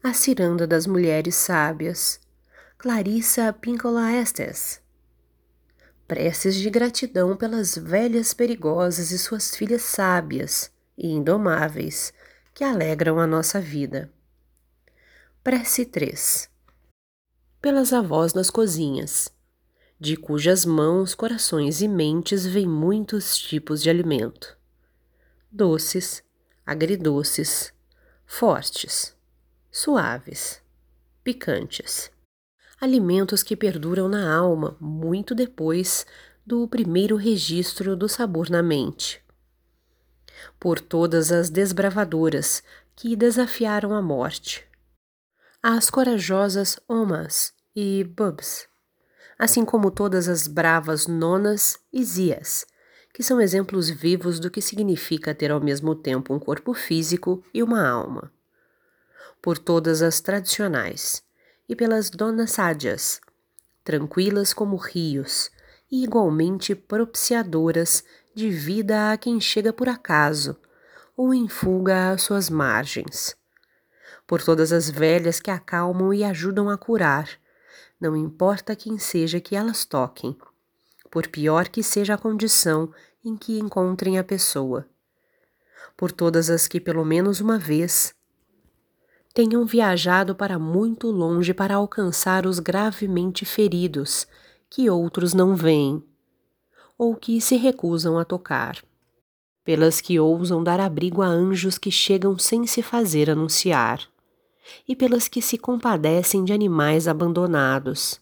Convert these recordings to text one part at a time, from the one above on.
A Ciranda das Mulheres Sábias, Clarissa Pinkola Estes. Preces de gratidão pelas velhas perigosas e suas filhas sábias e indomáveis que alegram a nossa vida. Prece 3 Pelas avós nas cozinhas, de cujas mãos, corações e mentes vêm muitos tipos de alimento: doces, agridoces, fortes suaves, picantes. Alimentos que perduram na alma muito depois do primeiro registro do sabor na mente. Por todas as desbravadoras que desafiaram a morte. As corajosas Omas e Bubs, assim como todas as bravas Nonas e Zias, que são exemplos vivos do que significa ter ao mesmo tempo um corpo físico e uma alma por todas as tradicionais, e pelas donas sádias, tranquilas como rios e igualmente propiciadoras de vida a quem chega por acaso ou em fuga às suas margens. Por todas as velhas que acalmam e ajudam a curar, não importa quem seja que elas toquem, por pior que seja a condição em que encontrem a pessoa. Por todas as que, pelo menos uma vez, tenham viajado para muito longe para alcançar os gravemente feridos que outros não veem, ou que se recusam a tocar, pelas que ousam dar abrigo a anjos que chegam sem se fazer anunciar, e pelas que se compadecem de animais abandonados,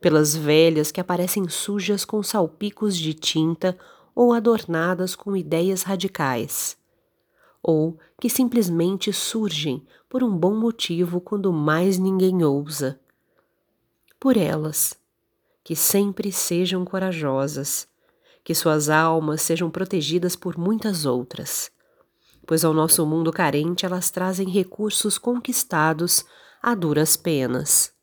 pelas velhas que aparecem sujas com salpicos de tinta ou adornadas com ideias radicais ou que simplesmente surgem por um bom motivo quando mais ninguém ousa. Por elas, que sempre sejam corajosas, que suas almas sejam protegidas por muitas outras, pois ao nosso mundo carente elas trazem recursos conquistados a duras penas.